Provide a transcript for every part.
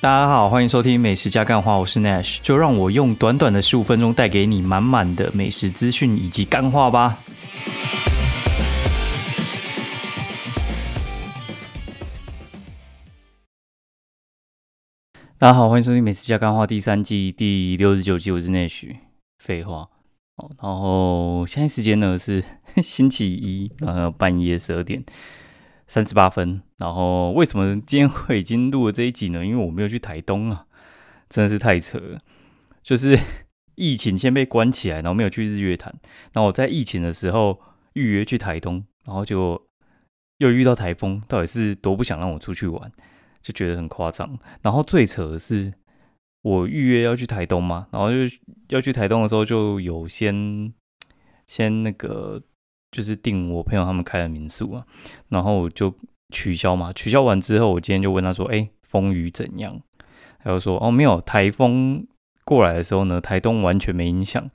大家好，欢迎收听美食加干话，我是 Nash，就让我用短短的十五分钟带给你满满的美食资讯以及干话吧。大家好，欢迎收听美食加干话第三季第六十九集，我是 Nash。废话，然后现在时间呢是 星期一，呃，半夜十二点。三十八分，然后为什么今天会已经录了这一集呢？因为我没有去台东啊，真的是太扯了。就是 疫情先被关起来，然后没有去日月潭。然后我在疫情的时候预约去台东，然后就又遇到台风，到底是多不想让我出去玩，就觉得很夸张。然后最扯的是，我预约要去台东嘛，然后就要去台东的时候就有先先那个。就是订我朋友他们开的民宿啊，然后就取消嘛。取消完之后，我今天就问他说：“哎，风雨怎样？”他就说：“哦，没有台风过来的时候呢，台东完全没影响，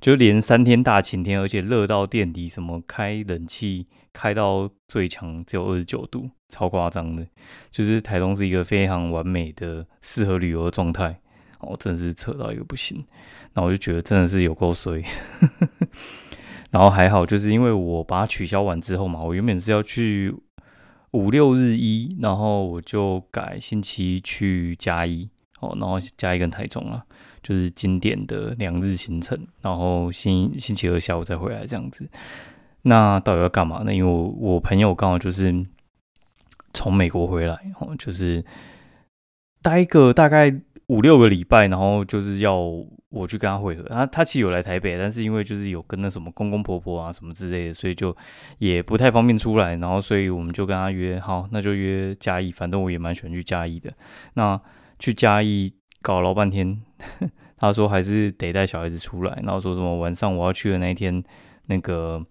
就连三天大晴天，而且热到垫底，什么开冷气开到最强只有二十九度，超夸张的。就是台东是一个非常完美的适合旅游的状态，哦，真的是扯到一个不行。那我就觉得真的是有够衰。”然后还好，就是因为我把它取消完之后嘛，我原本是要去五六日一，然后我就改星期一去加一，哦，然后加一跟台中啊，就是经典的两日行程，然后星星期二下午再回来这样子。那到底要干嘛呢？因为我我朋友刚好就是从美国回来，哦，就是待个大概五六个礼拜，然后就是要。我去跟他会合，他他其实有来台北，但是因为就是有跟那什么公公婆婆啊什么之类的，所以就也不太方便出来。然后所以我们就跟他约好，那就约嘉义，反正我也蛮喜欢去嘉义的。那去嘉义搞老半天，他说还是得带小孩子出来，然后说什么晚上我要去的那一天，那个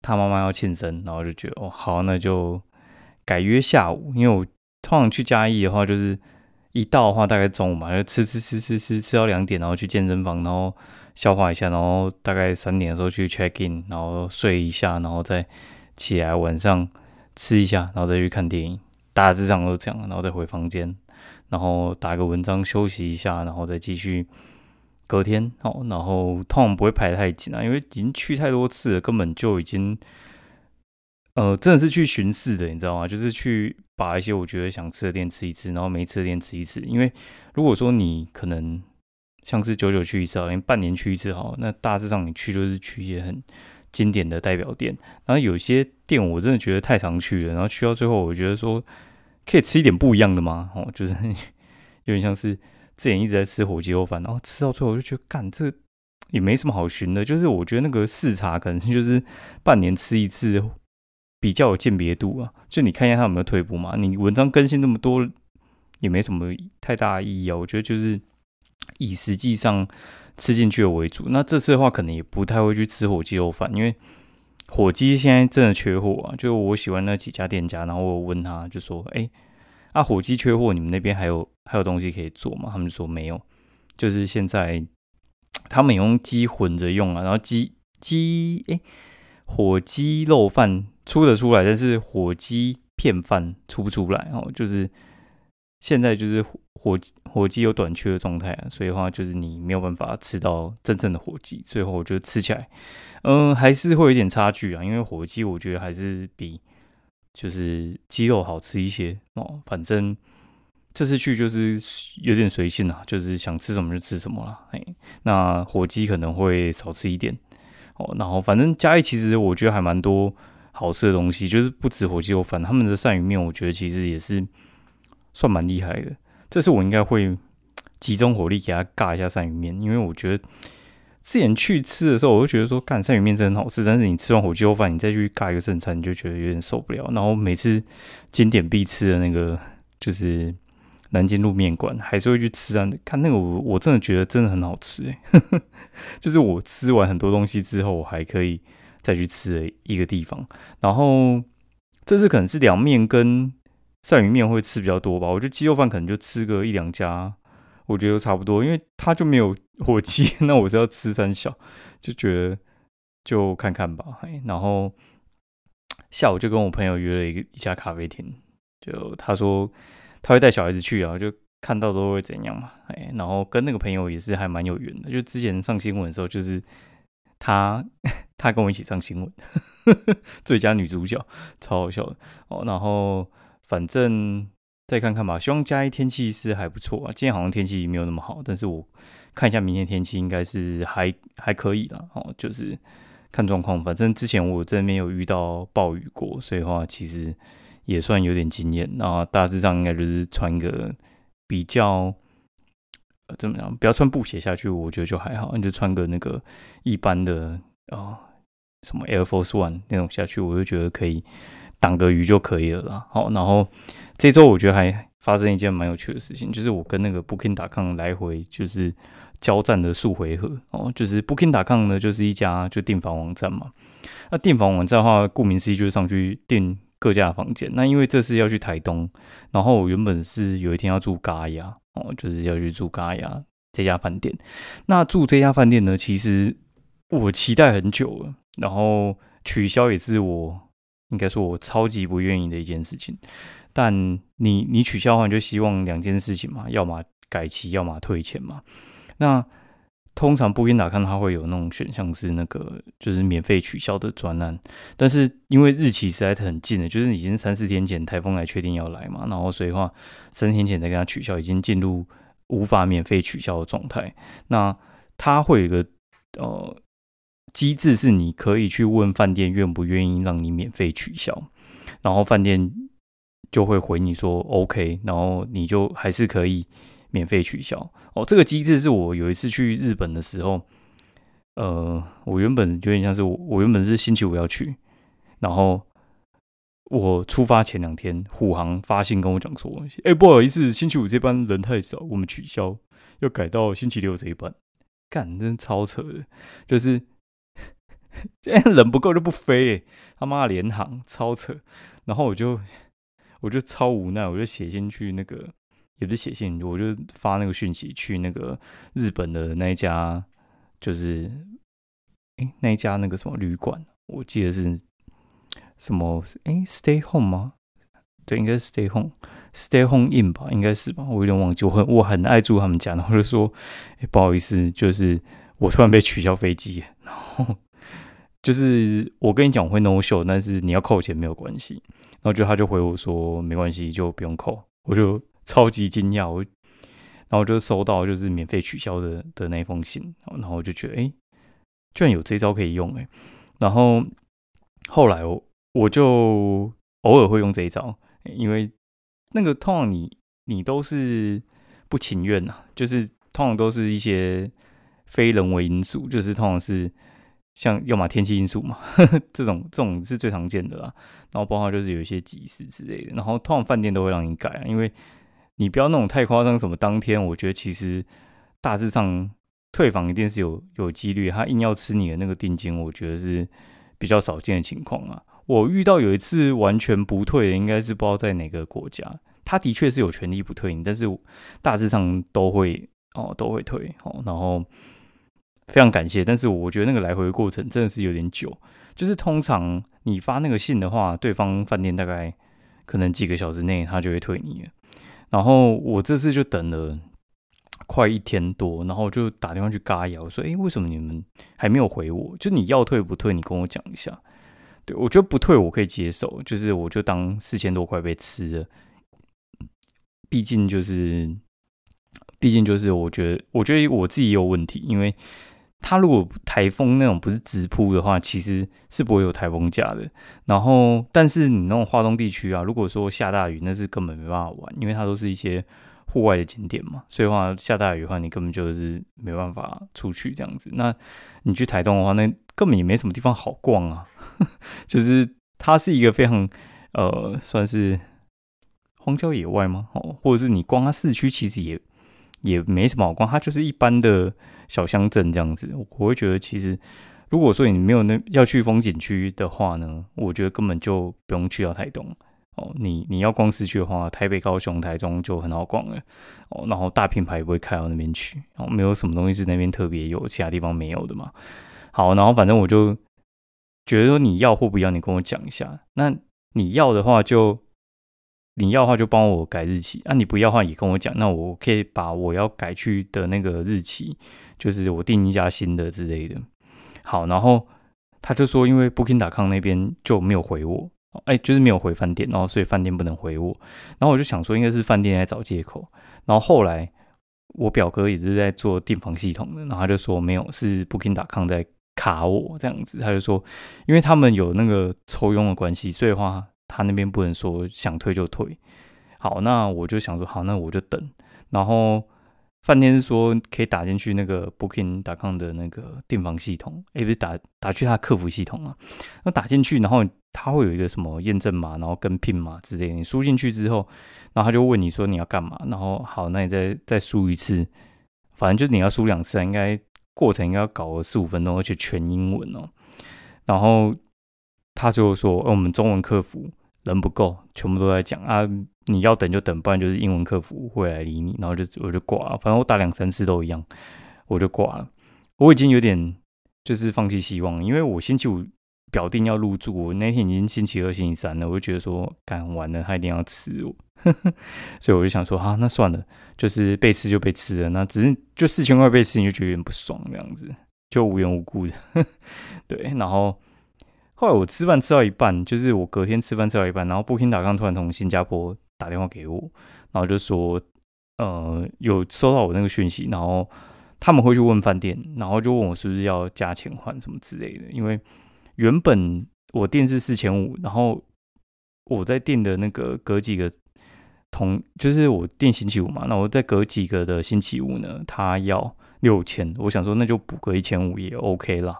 他妈妈要庆生，然后就觉得哦好，那就改约下午，因为我通常去嘉义的话就是。一到的话，大概中午嘛，就吃吃吃吃吃吃到两点，然后去健身房，然后消化一下，然后大概三点的时候去 check in，然后睡一下，然后再起来晚上吃一下，然后再去看电影，大致上都这样，然后再回房间，然后打个文章休息一下，然后再继续隔天哦，然后通常不会排太紧啊，因为已经去太多次了，根本就已经。呃，真的是去巡视的，你知道吗？就是去把一些我觉得想吃的店吃一吃，然后没吃的店吃一吃。因为如果说你可能像是久久去一次，连半年去一次好，那大致上你去就是去一些很经典的代表店。然后有些店我真的觉得太常去了，然后去到最后，我觉得说可以吃一点不一样的吗？哦，就是 有点像是之前一直在吃火鸡肉饭，然后吃到最后就觉得，干这也没什么好寻的。就是我觉得那个视察可能就是半年吃一次。比较有鉴别度啊，就你看一下他有没有退步嘛。你文章更新那么多，也没什么太大意义啊。我觉得就是以实际上吃进去的为主。那这次的话，可能也不太会去吃火鸡肉饭，因为火鸡现在真的缺货啊。就我喜欢那几家店家，然后我问他就说：“哎，啊火鸡缺货，你们那边还有还有东西可以做吗？”他们就说没有，就是现在他们用鸡混着用啊，然后鸡鸡哎火鸡肉饭。出得出来，但是火鸡片饭出不出来哦。就是现在就是火火鸡有短缺的状态啊，所以的话就是你没有办法吃到真正的火鸡。最后我觉得吃起来，嗯，还是会有点差距啊。因为火鸡我觉得还是比就是鸡肉好吃一些哦。反正这次去就是有点随性啊，就是想吃什么就吃什么了。哎，那火鸡可能会少吃一点哦。然后反正嘉义其实我觉得还蛮多。好吃的东西就是不止火鸡肉饭，他们的鳝鱼面我觉得其实也是算蛮厉害的。这次我应该会集中火力给他尬一下鳝鱼面，因为我觉得之前去吃的时候，我就觉得说干鳝鱼面真的很好吃，但是你吃完火鸡肉饭，你再去尬一个正餐，你就觉得有点受不了。然后每次经典必吃的那个就是南京路面馆，还是会去吃啊。看那个我我真的觉得真的很好吃诶，就是我吃完很多东西之后，我还可以。再去吃的一个地方，然后这次可能是凉面跟鳝鱼面会吃比较多吧。我觉得鸡肉饭可能就吃个一两家，我觉得都差不多，因为它就没有火鸡，那我是要吃三小，就觉得就看看吧。然后下午就跟我朋友约了一个一家咖啡厅，就他说他会带小孩子去啊，就看到都会怎样嘛？哎，然后跟那个朋友也是还蛮有缘的，就之前上新闻的时候，就是他他跟我一起上新闻，最佳女主角，超好笑哦。然后反正再看看吧，希望嘉义天气是还不错啊。今天好像天气没有那么好，但是我看一下明天天气应该是还还可以了哦，就是看状况。反正之前我这边有遇到暴雨过，所以话其实也算有点经验。然后大致上应该就是穿个。比较怎么样？不要穿布鞋下去，我觉得就还好。你就穿个那个一般的啊，什么 Air Force One 那种下去，我就觉得可以挡个雨就可以了啦。好，然后这周我觉得还发生一件蛮有趣的事情，就是我跟那个 Booking.com 来回就是交战的数回合哦。就是 Booking.com 呢，就是一家就订房网站嘛。那订房网站的话，顾名思义就是上去订。各家房间，那因为这次要去台东，然后我原本是有一天要住嘎雅哦，就是要去住嘎雅这家饭店。那住这家饭店呢，其实我期待很久了，然后取消也是我应该说我超级不愿意的一件事情。但你你取消的话，你就希望两件事情嘛，要么改期，要么退钱嘛。那通常不应打看它会有那种选项是那个就是免费取消的专案，但是因为日期实在很近了，就是已经三四天前台风来确定要来嘛，然后所以话三天前再跟他取消，已经进入无法免费取消的状态。那它会有一个呃机制，是你可以去问饭店愿不愿意让你免费取消，然后饭店就会回你说 OK，然后你就还是可以。免费取消哦，这个机制是我有一次去日本的时候，呃，我原本有点像是我，原本是星期五要去，然后我出发前两天，虎航发信跟我讲说，哎，不好意思，星期五这班人太少，我们取消，要改到星期六这一班。干，真超扯的，就是 人不够就不飞，他妈联航超扯，然后我就我就超无奈，我就写信去那个。也不是写信，我就发那个讯息去那个日本的那一家，就是哎那一家那个什么旅馆，我记得是什么哎 Stay Home 吗？对，应该是 Stay Home，Stay Home In 吧，应该是吧，我有点忘记。我很我很爱住他们家，然后就说哎不好意思，就是我突然被取消飞机，然后就是我跟你讲我会 No Show，但是你要扣钱没有关系。然后就他就回我说没关系，就不用扣，我就。超级惊讶，我然后就收到就是免费取消的的那封信，然后我就觉得哎，居然有这招可以用哎，然后后来我我就偶尔会用这一招，因为那个通常你你都是不情愿呐，就是通常都是一些非人为因素，就是通常是像要么天气因素嘛，这种这种是最常见的啦，然后包括就是有一些急事之类的，然后通常饭店都会让你改，因为。你不要那种太夸张，什么当天，我觉得其实大致上退房一定是有有几率，他硬要吃你的那个定金，我觉得是比较少见的情况啊。我遇到有一次完全不退的，应该是不知道在哪个国家，他的确是有权利不退你，但是大致上都会哦都会退哦，然后非常感谢，但是我觉得那个来回的过程真的是有点久，就是通常你发那个信的话，对方饭店大概可能几个小时内他就会退你。然后我这次就等了快一天多，然后就打电话去嘎瑶说：“哎，为什么你们还没有回我？就你要退不退？你跟我讲一下。”对我觉得不退我可以接受，就是我就当四千多块被吃了。毕竟就是，毕竟就是，我觉得我觉得我自己也有问题，因为它如果台风那种不是直扑的话，其实是不会有台风假的。然后，但是你那种华东地区啊，如果说下大雨，那是根本没办法玩，因为它都是一些户外的景点嘛。所以话下大雨的话，你根本就是没办法出去这样子。那你去台东的话，那根本也没什么地方好逛啊。就是它是一个非常呃，算是荒郊野外吗？哦，或者是你逛它市区，其实也也没什么好逛，它就是一般的。小乡镇这样子，我会觉得其实，如果说你没有那要去风景区的话呢，我觉得根本就不用去到台东哦。你你要逛市区的话，台北、高雄、台中就很好逛了哦。然后大品牌也不会开到那边去哦，没有什么东西是那边特别有，其他地方没有的嘛。好，然后反正我就觉得说你要或不要，你跟我讲一下。那你要的话就你要的话就帮我改日期，啊，你不要的话也跟我讲，那我可以把我要改去的那个日期，就是我订一家新的之类的。好，然后他就说，因为 Booking.com 那边就没有回我，哎，就是没有回饭店，然后所以饭店不能回我。然后我就想说，应该是饭店在找借口。然后后来我表哥也是在做订房系统的，然后他就说没有，是 Booking.com 在卡我这样子。他就说，因为他们有那个抽佣的关系，所以话。他那边不能说想退就退，好，那我就想说，好，那我就等。然后饭店是说可以打进去那个 Booking.com 的那个订房系统，哎，不是打打去他客服系统啊。那打进去，然后他会有一个什么验证码，然后跟 PIN 码之类的。你输进去之后，然后他就问你说你要干嘛，然后好，那你再再输一次，反正就你要输两次，应该过程应该要搞个四五分钟，而且全英文哦。然后他就说，我们中文客服。人不够，全部都在讲啊！你要等就等，不然就是英文客服会来理你。然后就我就挂了，反正我打两三次都一样，我就挂了。我已经有点就是放弃希望，因为我星期五表定要入住，我那天已经星期二、星期三了，我就觉得说干完了他一定要吃我，所以我就想说啊，那算了，就是被吃就被吃了，那只是就四千块被吃，你就觉得有点不爽这样子，就无缘无故的，对，然后。后来我吃饭吃到一半，就是我隔天吃饭吃到一半，然后 Booking 打刚突然从新加坡打电话给我，然后就说，呃，有收到我那个讯息，然后他们会去问饭店，然后就问我是不是要加钱换什么之类的，因为原本我店是四千五，然后我在店的那个隔几个同，就是我店星期五嘛，那我再隔几个的星期五呢，他要六千，我想说那就补个一千五也 OK 啦。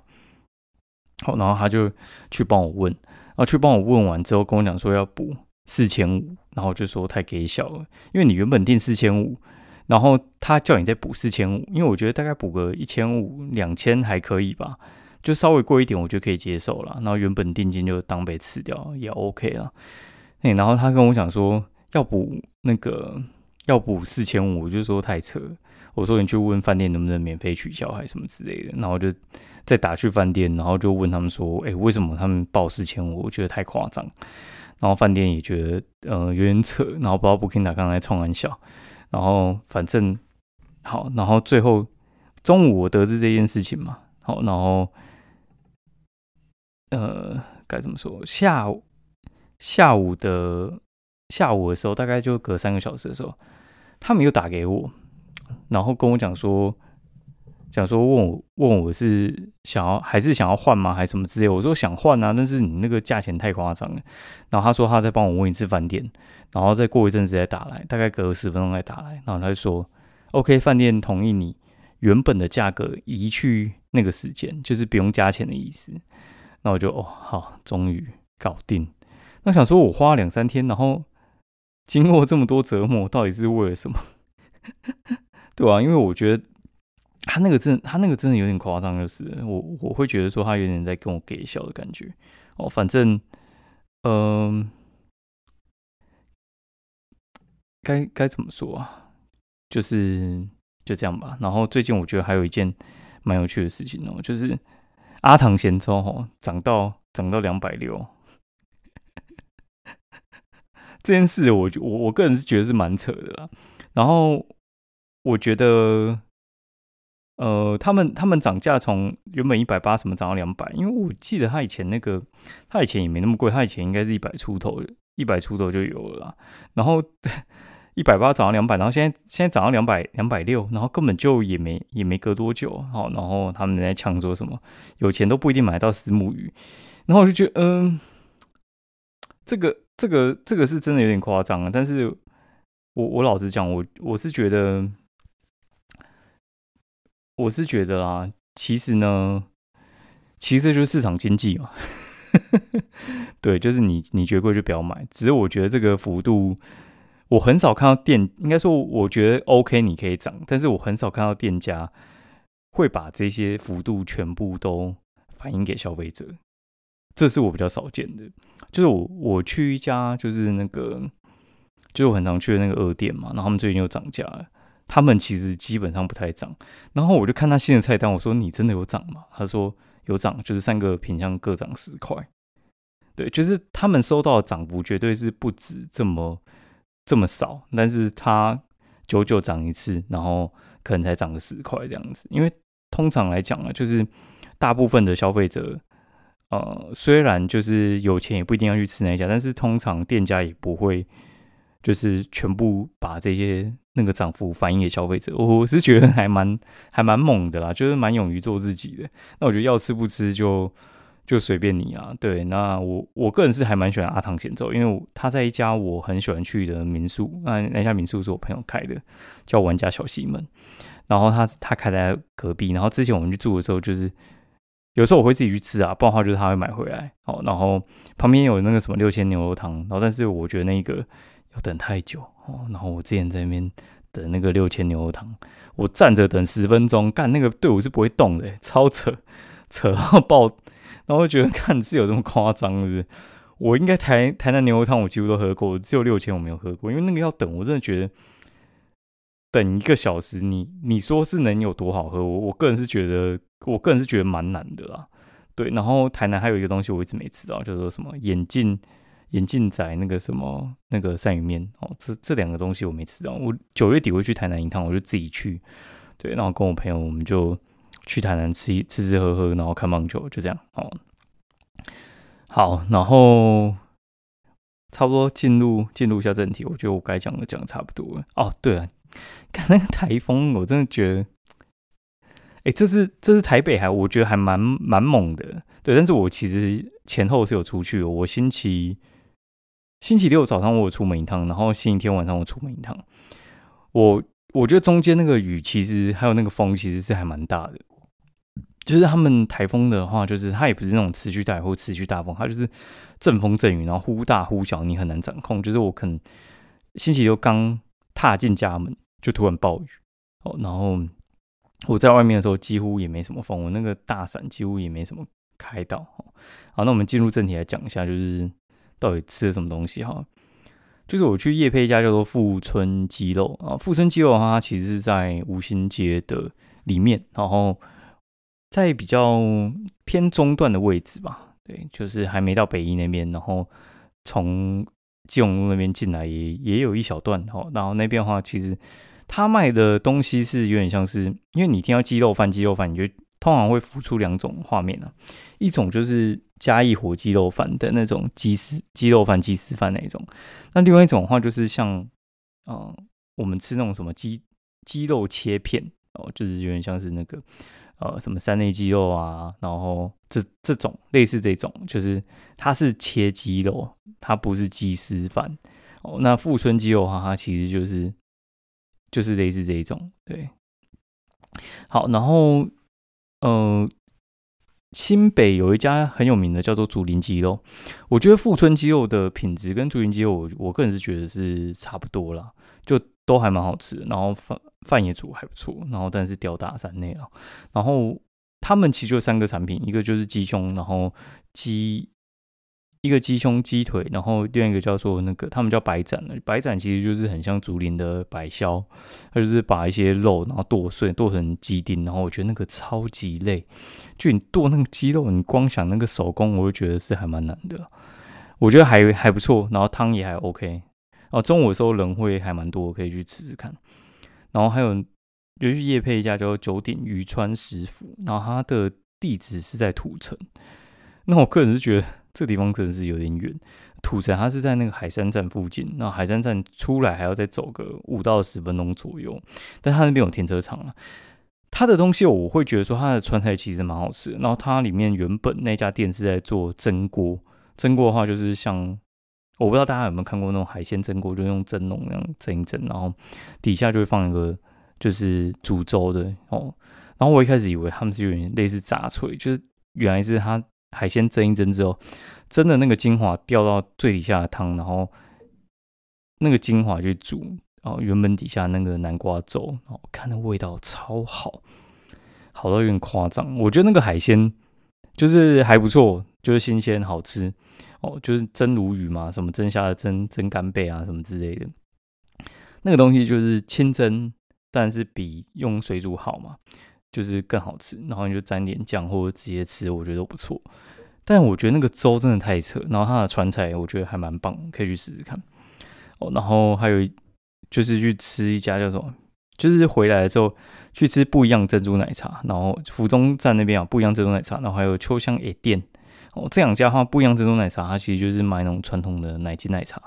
好，然后他就去帮我问，然后去帮我问完之后，跟我讲说要补四千五，然后就说太给小了，因为你原本定四千五，然后他叫你再补四千五，因为我觉得大概补个一千五、两千还可以吧，就稍微贵一点，我就可以接受了。然后原本定金就当被吃掉也 OK 了。然后他跟我讲说要补那个要补四千五，我就说太扯，我说你去问饭店能不能免费取消还是什么之类的，然后就。再打去饭店，然后就问他们说：“哎，为什么他们报四千五？我觉得太夸张。”然后饭店也觉得呃有点扯，然后不知道 Booking 打刚才冲玩笑。然后反正好，然后最后中午我得知这件事情嘛，好，然后呃该怎么说？下午下午的下午的时候，大概就隔三个小时的时候，他们又打给我，然后跟我讲说。讲说问我问我是想要还是想要换吗？还是什么之类？我说想换啊，但是你那个价钱太夸张了。然后他说他再帮我问一次饭店，然后再过一阵子再打来，大概隔十分钟再打来。然后他就说 OK，饭店同意你原本的价格移去那个时间，就是不用加钱的意思。那我就哦好，终于搞定。那想说我花了两三天，然后经过这么多折磨，到底是为了什么？对啊，因为我觉得。他那个真，他那个真的有点夸张，就是我我会觉得说他有点在跟我给笑的感觉哦。反正，嗯，该该怎么说啊？就是就这样吧。然后最近我觉得还有一件蛮有趣的事情哦，就是阿唐咸粥哦涨到涨到两百六，这件事我我我个人是觉得是蛮扯的啦。然后我觉得。呃，他们他们涨价从原本一百八什么涨到两百，因为我记得他以前那个他以前也没那么贵，他以前应该是一百出头，一百出头就有了。然后一百八涨到两百，然后现在现在涨到两百两百六，然后根本就也没也没隔多久，好，然后他们在抢说什么有钱都不一定买到石目鱼，然后我就觉得，嗯，这个这个这个是真的有点夸张啊。但是我我老实讲，我我是觉得。我是觉得啦，其实呢，其实就是市场经济嘛。对，就是你你觉得贵就不要买。只是我觉得这个幅度，我很少看到店，应该说我觉得 OK，你可以涨，但是我很少看到店家会把这些幅度全部都反映给消费者，这是我比较少见的。就是我我去一家就是那个，就是我很常去的那个二店嘛，然后他们最近又涨价了。他们其实基本上不太涨，然后我就看他新的菜单，我说你真的有涨吗？他说有涨，就是三个品相各涨十块。对，就是他们收到的涨幅绝对是不止这么这么少，但是它久久涨一次，然后可能才涨个十块这样子。因为通常来讲啊，就是大部分的消费者，呃，虽然就是有钱也不一定要去吃那家，但是通常店家也不会就是全部把这些那个涨幅反映给消费者。我是觉得还蛮还蛮猛的啦，就是蛮勇于做自己的。那我觉得要吃不吃就。就随便你啊，对，那我我个人是还蛮喜欢阿汤咸粥，因为他在一家我很喜欢去的民宿，那那家民宿是我朋友开的，叫玩家小西门，然后他他开在隔壁，然后之前我们去住的时候，就是有时候我会自己去吃啊，不然的话就是他会买回来，哦，然后旁边有那个什么六千牛肉汤，然后但是我觉得那个要等太久哦，然后我之前在那边等那个六千牛肉汤，我站着等十分钟，干那个队伍是不会动的，超扯扯到爆。然后觉得看是有这么夸张，是不是？我应该台台南牛肉汤我几乎都喝过，只有六千我没有喝过，因为那个要等，我真的觉得等一个小时，你你说是能有多好喝？我我个人是觉得，我个人是觉得蛮难的啦。对，然后台南还有一个东西我一直没吃到，叫做什么眼镜眼镜仔那个什么那个鳝鱼面哦，这这两个东西我没吃到。我九月底会去台南一趟，我就自己去，对，然后跟我朋友我们就。去台南吃吃吃喝喝，然后看棒球，就这样哦。好，然后差不多进入进入一下正题。我觉得我该讲的讲的差不多了。哦，对了，看那个台风，我真的觉得，哎，这是这是台北还我觉得还蛮蛮猛的。对，但是我其实前后是有出去。我星期星期六早上我有出门一趟，然后星期天晚上我出门一趟。我我觉得中间那个雨其实还有那个风其实是还蛮大的。就是他们台风的话，就是它也不是那种持续大或持续大风，它就是阵风阵雨，然后忽大忽小，你很难掌控。就是我可能星期六刚踏进家门，就突然暴雨哦，然后我在外面的时候几乎也没什么风，我那个大伞几乎也没什么开到。好，那我们进入正题来讲一下，就是到底吃了什么东西哈。就是我去夜配一家叫做富春鸡肉啊，富春鸡肉的话，它其实是在五星街的里面，然后。在比较偏中段的位置吧，对，就是还没到北一那边，然后从基隆路那边进来也也有一小段哦。然后那边的话，其实他卖的东西是有点像是，因为你听到鸡肉饭，鸡肉饭，你就通常会浮出两种画面啊，一种就是嘉义火鸡肉饭的那种鸡丝鸡肉饭、鸡丝饭那种，那另外一种的话就是像，嗯，我们吃那种什么鸡鸡肉切片哦，就是有点像是那个。呃，什么三内鸡肉啊，然后这这种类似这种，就是它是切鸡肉，它不是鸡丝饭哦。那富春鸡肉的话，它其实就是就是类似这一种，对。好，然后呃，新北有一家很有名的叫做竹林鸡肉，我觉得富春鸡肉的品质跟竹林鸡肉，我我个人是觉得是差不多啦，就都还蛮好吃，然后饭饭也煮还不错，然后但是吊打三内了。然后他们其实就三个产品，一个就是鸡胸，然后鸡一个鸡胸鸡腿，然后另外一个叫做那个他们叫白斩的，白斩其实就是很像竹林的白削，它就是把一些肉然后剁碎剁成鸡丁，然后我觉得那个超级累，就你剁那个鸡肉，你光想那个手工，我就觉得是还蛮难的。我觉得还还不错，然后汤也还 OK。哦，中午的时候人会还蛮多，可以去吃吃看。然后还有，就去夜配一家叫九鼎渔川食府，然后它的地址是在土城。那我个人是觉得这地方真的是有点远。土城它是在那个海山站附近，那海山站出来还要再走个五到十分钟左右。但它那边有停车场啊。它的东西我会觉得说它的川菜其实蛮好吃。然后它里面原本那家店是在做蒸锅，蒸锅的话就是像。我不知道大家有没有看过那种海鲜蒸锅，就用蒸笼那样蒸一蒸，然后底下就会放一个就是煮粥的哦。然后我一开始以为他们是有点类似炸脆，就是原来是它海鲜蒸一蒸之后，蒸的那个精华掉到最底下的汤，然后那个精华去煮，然后原本底下那个南瓜粥，然后看那味道超好，好到有点夸张。我觉得那个海鲜就是还不错，就是新鲜好吃。哦，就是蒸鲈鱼嘛，什么蒸虾蒸蒸干贝啊，什么之类的，那个东西就是清蒸，但是比用水煮好嘛，就是更好吃。然后你就沾点酱或者直接吃，我觉得都不错。但我觉得那个粥真的太扯，然后它的川菜我觉得还蛮棒，可以去试试看。哦，然后还有就是去吃一家叫什么，就是回来之后去吃不一样珍珠奶茶，然后福中站那边啊不一样珍珠奶茶，然后还有秋香野店哦，这两家的话不一样珍珠奶茶，它其实就是卖那种传统的奶精奶茶，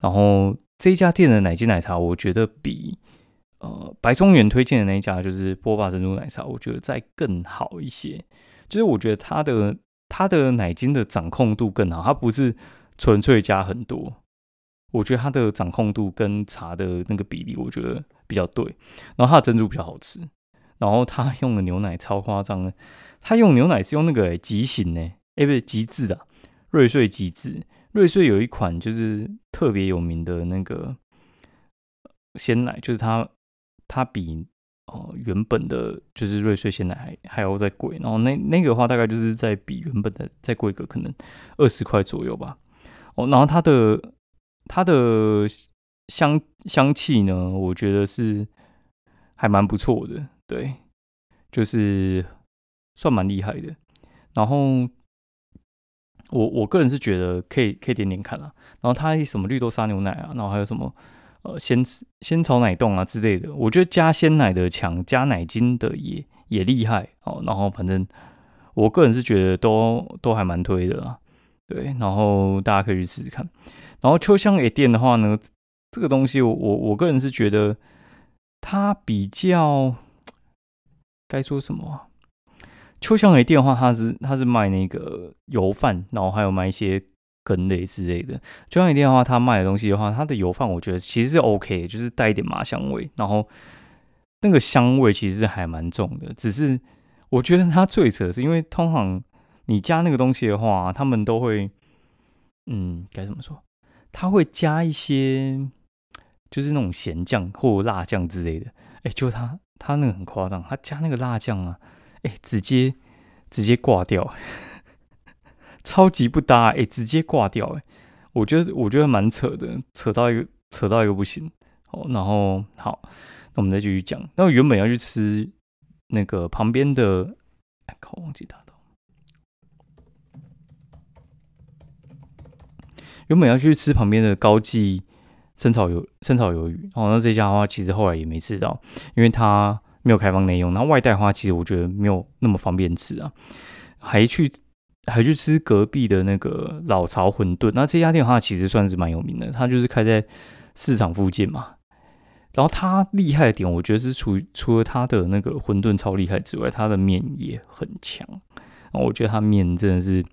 然后这一家店的奶精奶茶，我觉得比呃白中原推荐的那一家就是波霸珍珠奶茶，我觉得再更好一些，就是我觉得它的它的奶精的掌控度更好，它不是纯粹加很多。我觉得它的掌控度跟茶的那个比例，我觉得比较对。然后它的珍珠比较好吃，然后它用的牛奶超夸张的，它用牛奶是用那个极型呢，哎不是极致的，瑞穗极致。瑞穗有一款就是特别有名的那个鲜奶，就是它它比哦原本的就是瑞穗鲜奶还还要再贵。然后那那个的话大概就是在比原本的再贵个可能二十块左右吧。哦，然后它的。它的香香气呢，我觉得是还蛮不错的，对，就是算蛮厉害的。然后我我个人是觉得可以可以点点看啦。然后它什么绿豆沙牛奶啊，然后还有什么呃鲜鲜草奶冻啊之类的，我觉得加鲜奶的强，加奶精的也也厉害哦。然后反正我个人是觉得都都还蛮推的啦，对。然后大家可以去试试看。然后秋香 A 店的话呢，这个东西我我我个人是觉得它比较该说什么？秋香 A 店的话，它是它是卖那个油饭，然后还有卖一些羹类之类的。秋香 A 店的话，他卖的东西的话，它的油饭我觉得其实是 OK，就是带一点麻香味，然后那个香味其实是还蛮重的。只是我觉得它最扯是因为通常你加那个东西的话，他们都会嗯该怎么说？他会加一些，就是那种咸酱或辣酱之类的。哎，就他他那个很夸张，他加那个辣酱啊，哎，直接直接挂掉，超级不搭，哎，直接挂掉，哎，我觉得我觉得蛮扯的，扯到一个扯到一个不行。哦，然后好，那我们再继续讲。那我原本要去吃那个旁边的，哎，靠，忘记打到。原本要去吃旁边的高记生炒鱿生炒鱿鱼，哦，那这家的话其实后来也没吃到，因为它没有开放内用。那外带的话，其实我觉得没有那么方便吃啊，还去还去吃隔壁的那个老巢馄饨。那这家店的话，其实算是蛮有名的，它就是开在市场附近嘛。然后它厉害的点，我觉得是除除了它的那个馄饨超厉害之外，它的面也很强。然后我觉得它面真的是。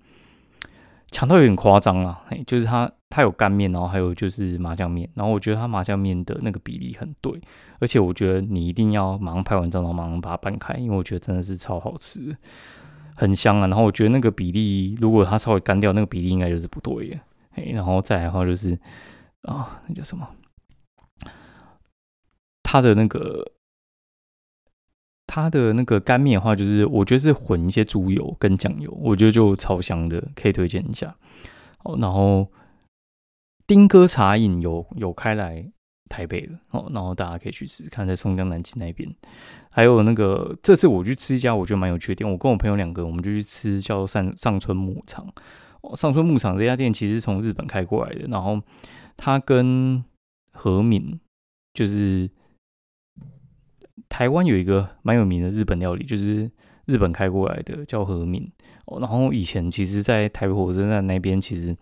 强到有点夸张啊！嘿，就是它，它有干面，然后还有就是麻酱面，然后我觉得它麻酱面的那个比例很对，而且我觉得你一定要马上拍完照，然后马上把它拌开，因为我觉得真的是超好吃，很香啊！然后我觉得那个比例，如果它稍微干掉，那个比例应该就是不对的。嘿，然后再来的话就是啊，那叫什么？它的那个。它的那个干面的话，就是我觉得是混一些猪油跟酱油，我觉得就超香的，可以推荐一下。哦，然后丁哥茶饮有有开来台北的哦，然后大家可以去试试看，在松江南京那边。还有那个这次我去吃一家我觉得蛮有趣的店，我跟我朋友两个我们就去吃叫上上村牧场。哦，上村牧场这家店其实从日本开过来的，然后它跟和敏就是。台湾有一个蛮有名的日本料理，就是日本开过来的，叫和敏哦。然后以前其实，在台北火车站那边，其实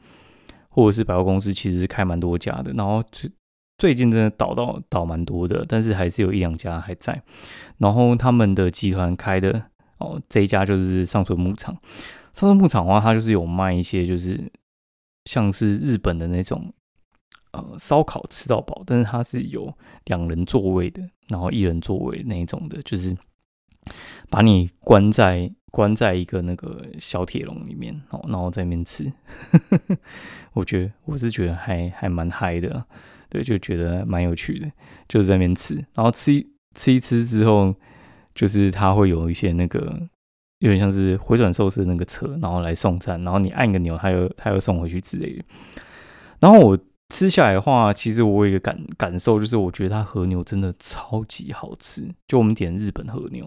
或者是百货公司，其实开蛮多家的。然后最近真的倒到倒蛮多的，但是还是有一两家还在。然后他们的集团开的哦，这一家就是上村牧场。上村牧场的话，它就是有卖一些，就是像是日本的那种。呃，烧烤吃到饱，但是它是有两人座位的，然后一人座位那一种的，就是把你关在关在一个那个小铁笼里面，哦，然后在那边吃。我觉得我是觉得还还蛮嗨的，对，就觉得蛮有趣的，就是在那边吃，然后吃一吃一吃之后，就是它会有一些那个有点像是回转寿司那个车，然后来送餐，然后你按个钮，它又它又送回去之类的，然后我。吃下来的话，其实我有一个感感受，就是我觉得它和牛真的超级好吃。就我们点日本和牛，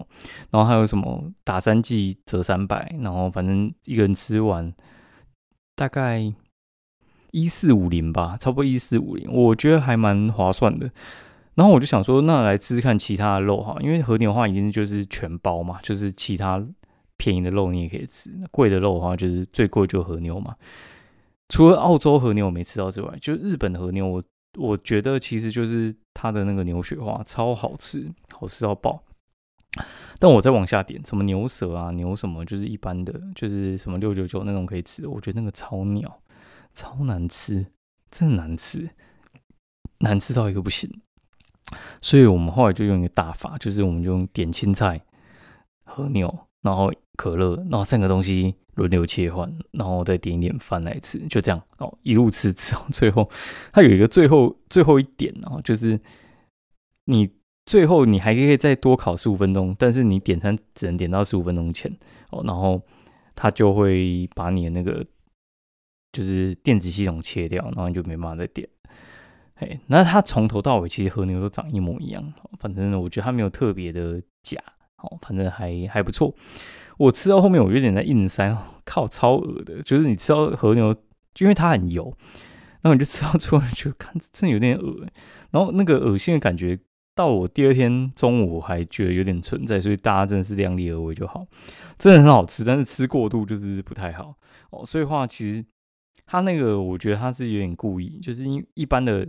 然后还有什么打三季折三百，然后反正一个人吃完大概一四五零吧，差不多一四五零，我觉得还蛮划算的。然后我就想说，那来吃吃看其他的肉哈，因为和牛的话已经就是全包嘛，就是其他便宜的肉你也可以吃，贵的肉的话就是最贵就和牛嘛。除了澳洲和牛我没吃到之外，就日本的和牛，我我觉得其实就是它的那个牛雪花超好吃，好吃到爆。但我再往下点，什么牛舌啊，牛什么，就是一般的，就是什么六九九那种可以吃，我觉得那个超鸟，超难吃，真的难吃，难吃到一个不行。所以我们后来就用一个大法，就是我们就用点青菜、和牛，然后可乐，然后三个东西轮流切换，然后再点一点饭来吃，就这样哦，一路吃吃到最后，它有一个最后最后一点哦，就是你。最后你还可以再多烤十五分钟，但是你点餐只能点到十五分钟前哦，然后他就会把你的那个就是电子系统切掉，然后你就没办法再点。哎，那它从头到尾其实和牛都长一模一样，反正我觉得它没有特别的假，哦，反正还还不错。我吃到后面我有点在硬塞，靠，超恶的，就是你吃到和牛，因为它很油，然后你就吃到最后就看真有点恶然后那个恶心的感觉。到我第二天中午还觉得有点存在，所以大家真的是量力而为就好。真的很好吃，但是吃过度就是不太好哦。所以话其实他那个我觉得他是有点故意，就是因一般的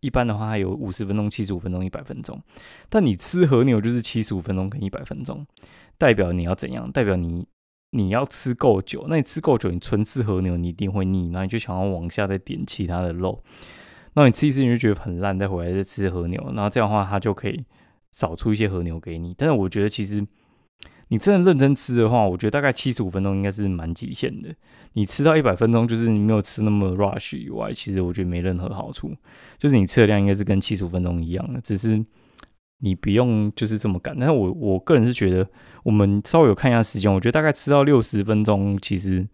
一般的话，它有五十分钟、七十五分钟、一百分钟。但你吃和牛就是七十五分钟跟一百分钟，代表你要怎样？代表你你要吃够久。那你吃够久，你纯吃和牛你一定会腻，然后你就想要往下再点其他的肉。那你吃一次你就觉得很烂，再回来再吃和牛，然后这样的话它就可以少出一些和牛给你。但是我觉得其实你真的认真吃的话，我觉得大概七十五分钟应该是蛮极限的。你吃到一百分钟，就是你没有吃那么 rush 以外，其实我觉得没任何好处。就是你吃的量应该是跟七十五分钟一样的，只是你不用就是这么赶。但是我我个人是觉得，我们稍微有看一下时间，我觉得大概吃到六十分钟，其实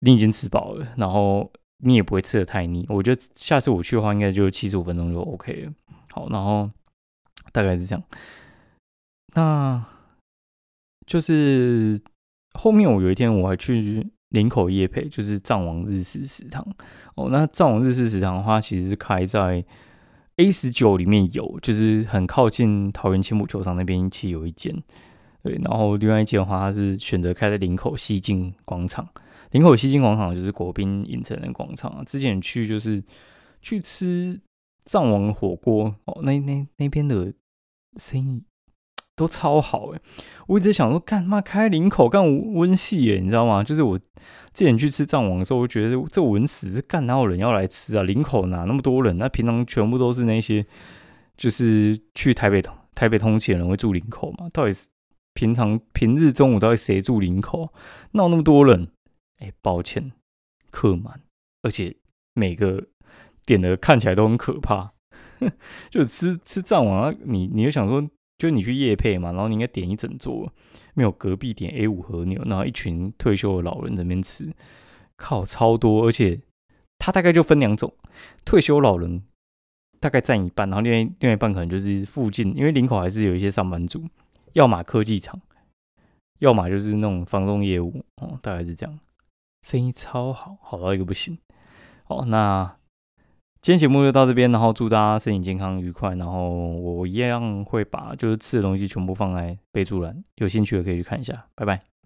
你已经吃饱了，然后。你也不会吃的太腻，我觉得下次我去的话，应该就七十五分钟就 OK 了。好，然后大概是这样。那就是后面我有一天我还去林口夜配，就是藏王日式食堂。哦，那藏王日式食堂的话，其实是开在 A 十九里面有，就是很靠近桃园青浦球场那边，其实有一间。对，然后另外一间的话，它是选择开在林口西进广场。林口西京广场就是国宾影城的广场，之前去就是去吃藏王火锅哦，那那那边的生意都超好哎，我一直想说干嘛开林口干温系耶，你知道吗？就是我之前去吃藏王的时候，我觉得这文死干哪有人要来吃啊？林口哪那么多人？那平常全部都是那些就是去台北通台北通勤的人会住林口嘛？到底是平常平日中午到底谁住林口？闹那么多人？哎，抱歉，客满，而且每个点的看起来都很可怕。就吃吃藏王，你你就想说，就你去夜配嘛，然后你应该点一整桌，没有隔壁点 A 五和牛，然后一群退休的老人在那边吃，靠，超多，而且他大概就分两种，退休老人大概占一半，然后另外另外一半可能就是附近，因为林口还是有一些上班族，要么科技厂，要么就是那种房东业务，哦，大概是这样。生意超好，好到一个不行。好，那今天节目就到这边，然后祝大家身体健康愉快。然后我一样会把就是吃的东西全部放在备注栏，有兴趣的可以去看一下。拜拜。